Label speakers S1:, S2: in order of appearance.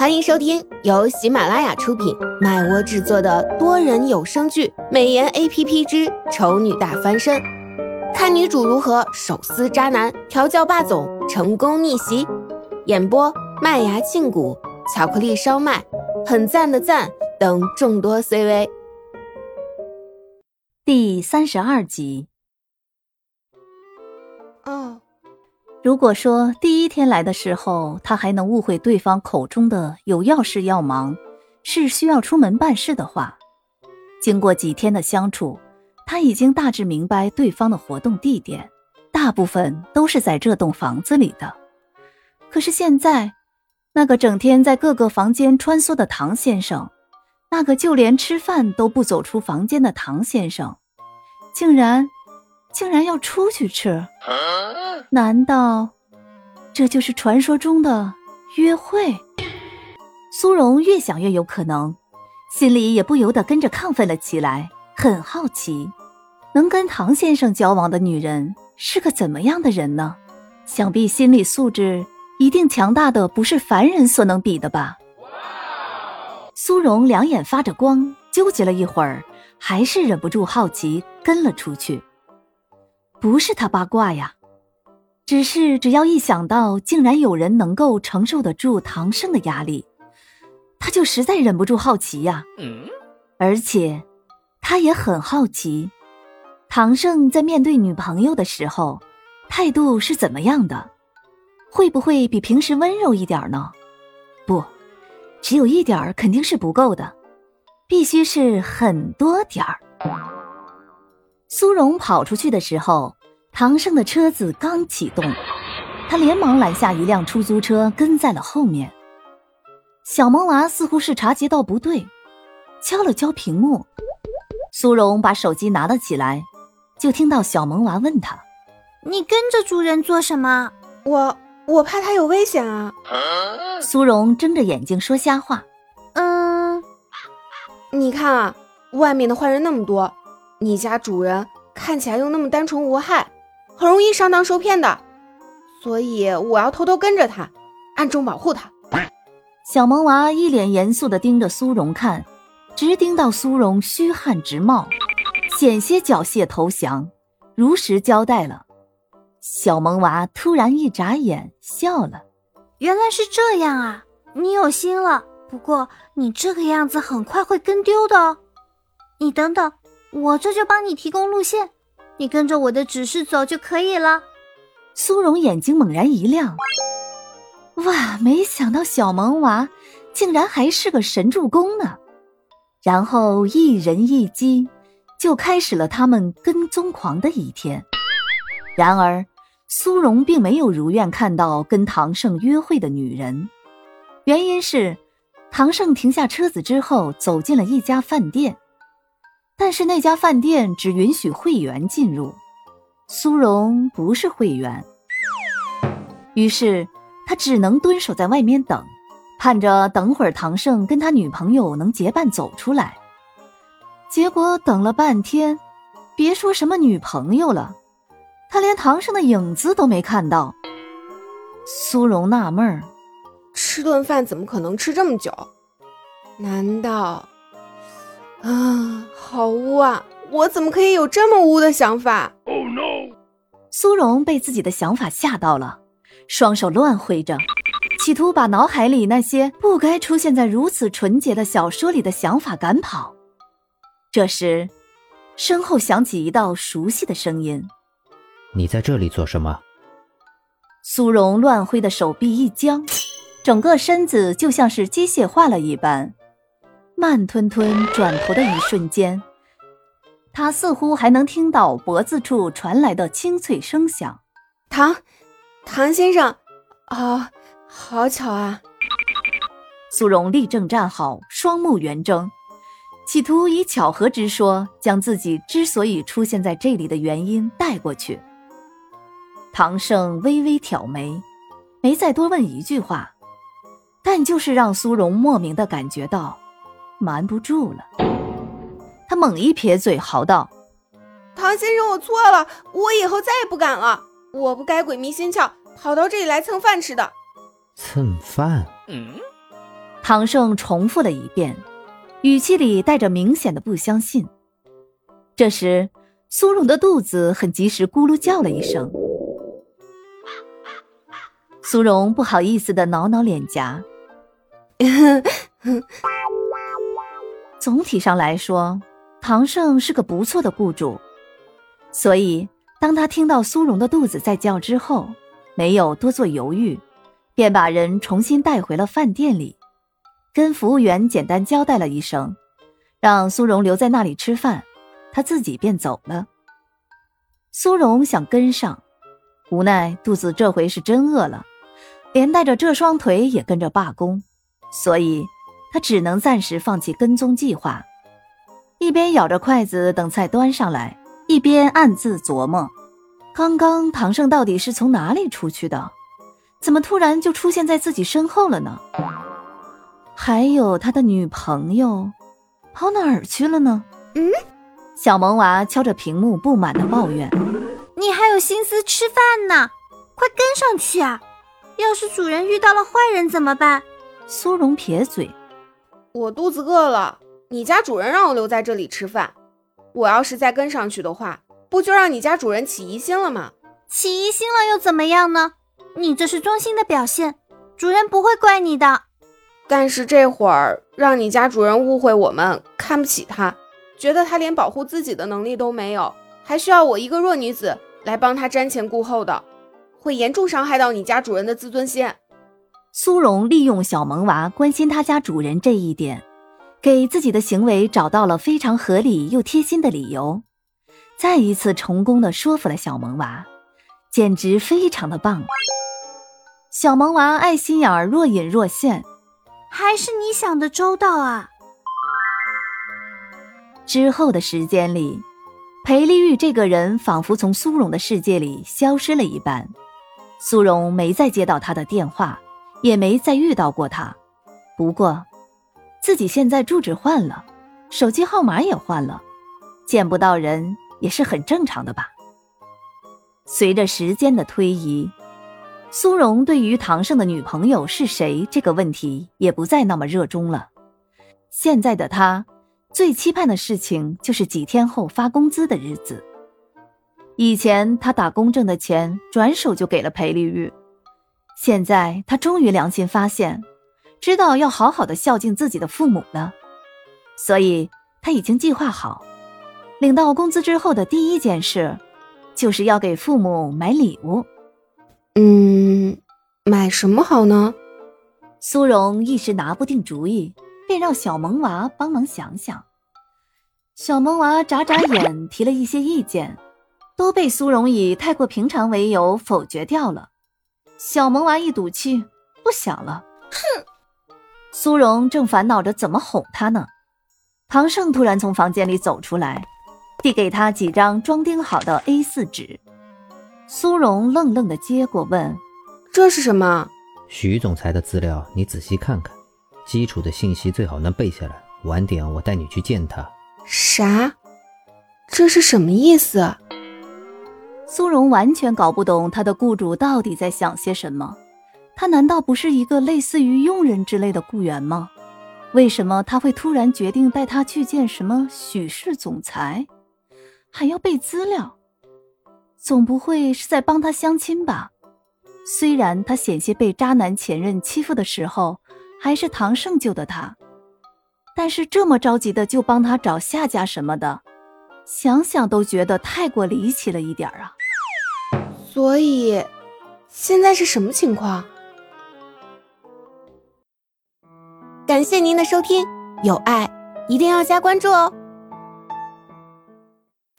S1: 欢迎收听由喜马拉雅出品、麦窝制作的多人有声剧《美颜 A P P 之丑女大翻身》，看女主如何手撕渣男、调教霸总、成功逆袭。演播：麦芽庆谷、巧克力烧麦、很赞的赞等众多 C V。
S2: 第三十二集。
S1: 哦。
S2: 如果说第一天来的时候，他还能误会对方口中的有要事要忙，是需要出门办事的话，经过几天的相处，他已经大致明白对方的活动地点，大部分都是在这栋房子里的。可是现在，那个整天在各个房间穿梭的唐先生，那个就连吃饭都不走出房间的唐先生，竟然。竟然要出去吃？难道这就是传说中的约会？苏荣越想越有可能，心里也不由得跟着亢奋了起来，很好奇，能跟唐先生交往的女人是个怎么样的人呢？想必心理素质一定强大的不是凡人所能比的吧？苏荣两眼发着光，纠结了一会儿，还是忍不住好奇，跟了出去。不是他八卦呀，只是只要一想到竟然有人能够承受得住唐胜的压力，他就实在忍不住好奇呀。而且他也很好奇，唐胜在面对女朋友的时候态度是怎么样的，会不会比平时温柔一点呢？不，只有一点肯定是不够的，必须是很多点儿。苏荣跑出去的时候，唐胜的车子刚启动，他连忙拦下一辆出租车，跟在了后面。小萌娃似乎是察觉到不对，敲了敲屏幕。苏荣把手机拿了起来，就听到小萌娃问他：“
S3: 你跟着主人做什么？”“
S1: 我我怕他有危险啊。”
S2: 苏荣睁着眼睛说瞎话：“
S3: 嗯，
S1: 你看啊，外面的坏人那么多。”你家主人看起来又那么单纯无害，很容易上当受骗的，所以我要偷偷跟着他，暗中保护他。
S2: 小萌娃一脸严肃地盯着苏荣看，直盯到苏荣虚汗直冒，险些缴械投降，如实交代了。小萌娃突然一眨眼笑了：“
S3: 原来是这样啊，你有心了。不过你这个样子很快会跟丢的哦。你等等。”我这就帮你提供路线，你跟着我的指示走就可以了。
S2: 苏荣眼睛猛然一亮，哇！没想到小萌娃竟然还是个神助攻呢。然后一人一机，就开始了他们跟踪狂的一天。然而，苏荣并没有如愿看到跟唐胜约会的女人，原因是唐胜停下车子之后，走进了一家饭店。但是那家饭店只允许会员进入，苏荣不是会员，于是他只能蹲守在外面等，盼着等会儿唐胜跟他女朋友能结伴走出来。结果等了半天，别说什么女朋友了，他连唐胜的影子都没看到。苏荣纳闷儿，
S1: 吃顿饭怎么可能吃这么久？难道？啊，好污啊！我怎么可以有这么污的想法？Oh
S2: no！苏荣被自己的想法吓到了，双手乱挥着，企图把脑海里那些不该出现在如此纯洁的小说里的想法赶跑。这时，身后响起一道熟悉的声音：“
S4: 你在这里做什么？”
S2: 苏荣乱挥的手臂一僵，整个身子就像是机械化了一般。慢吞吞转头的一瞬间，他似乎还能听到脖子处传来的清脆声响。
S1: 唐，唐先生，啊，好巧啊！
S2: 苏荣立正站好，双目圆睁，企图以巧合之说将自己之所以出现在这里的原因带过去。唐胜微微挑眉，没再多问一句话，但就是让苏荣莫名的感觉到。瞒不住了，他猛一撇嘴，嚎道：“
S1: 唐先生，我错了，我以后再也不敢了。我不该鬼迷心窍，跑到这里来蹭饭吃的。
S4: 蹭饭？嗯。
S2: 唐盛重复了一遍，语气里带着明显的不相信。这时，苏荣的肚子很及时咕噜叫了一声。苏荣不好意思的挠挠脸颊。总体上来说，唐盛是个不错的雇主，所以当他听到苏荣的肚子在叫之后，没有多做犹豫，便把人重新带回了饭店里，跟服务员简单交代了一声，让苏荣留在那里吃饭，他自己便走了。苏荣想跟上，无奈肚子这回是真饿了，连带着这双腿也跟着罢工，所以。他只能暂时放弃跟踪计划，一边咬着筷子等菜端上来，一边暗自琢磨：刚刚唐胜到底是从哪里出去的？怎么突然就出现在自己身后了呢？还有他的女朋友跑哪儿去了呢？
S3: 嗯，
S2: 小萌娃敲着屏幕不满的抱怨：“
S3: 你还有心思吃饭呢？快跟上去啊！要是主人遇到了坏人怎么办？”
S2: 苏荣撇嘴。
S1: 我肚子饿了，你家主人让我留在这里吃饭。我要是再跟上去的话，不就让你家主人起疑心了吗？
S3: 起疑心了又怎么样呢？你这是忠心的表现，主人不会怪你的。
S1: 但是这会儿让你家主人误会我们，看不起他，觉得他连保护自己的能力都没有，还需要我一个弱女子来帮他瞻前顾后的，会严重伤害到你家主人的自尊心。
S2: 苏荣利用小萌娃关心他家主人这一点，给自己的行为找到了非常合理又贴心的理由，再一次成功的说服了小萌娃，简直非常的棒。小萌娃爱心眼儿若隐若现，
S3: 还是你想的周到啊！
S2: 之后的时间里，裴丽玉这个人仿佛从苏荣的世界里消失了一般，苏荣没再接到他的电话。也没再遇到过他，不过，自己现在住址换了，手机号码也换了，见不到人也是很正常的吧。随着时间的推移，苏荣对于唐胜的女朋友是谁这个问题也不再那么热衷了。现在的他最期盼的事情就是几天后发工资的日子。以前他打工挣的钱，转手就给了裴丽玉。现在他终于良心发现，知道要好好的孝敬自己的父母了，所以他已经计划好，领到工资之后的第一件事，就是要给父母买礼物。
S1: 嗯，买什么好呢？
S2: 苏荣一时拿不定主意，便让小萌娃帮忙想想。小萌娃眨眨眼，提了一些意见，都被苏荣以太过平常为由否决掉了。小萌娃一赌气，不想了。
S3: 哼！
S2: 苏荣正烦恼着怎么哄他呢，唐胜突然从房间里走出来，递给他几张装订好的 A4 纸。苏荣愣愣的接过，问：“
S1: 这是什么？”
S4: 徐总裁的资料，你仔细看看，基础的信息最好能背下来。晚点我带你去见他。
S1: 啥？这是什么意思？
S2: 苏荣完全搞不懂他的雇主到底在想些什么，他难道不是一个类似于佣人之类的雇员吗？为什么他会突然决定带他去见什么许氏总裁，还要背资料？总不会是在帮他相亲吧？虽然他险些被渣男前任欺负的时候，还是唐胜救的他，但是这么着急的就帮他找下家什么的，想想都觉得太过离奇了一点啊！
S1: 所以，现在是什么情况？感谢您的收听，有爱一定要加关注哦。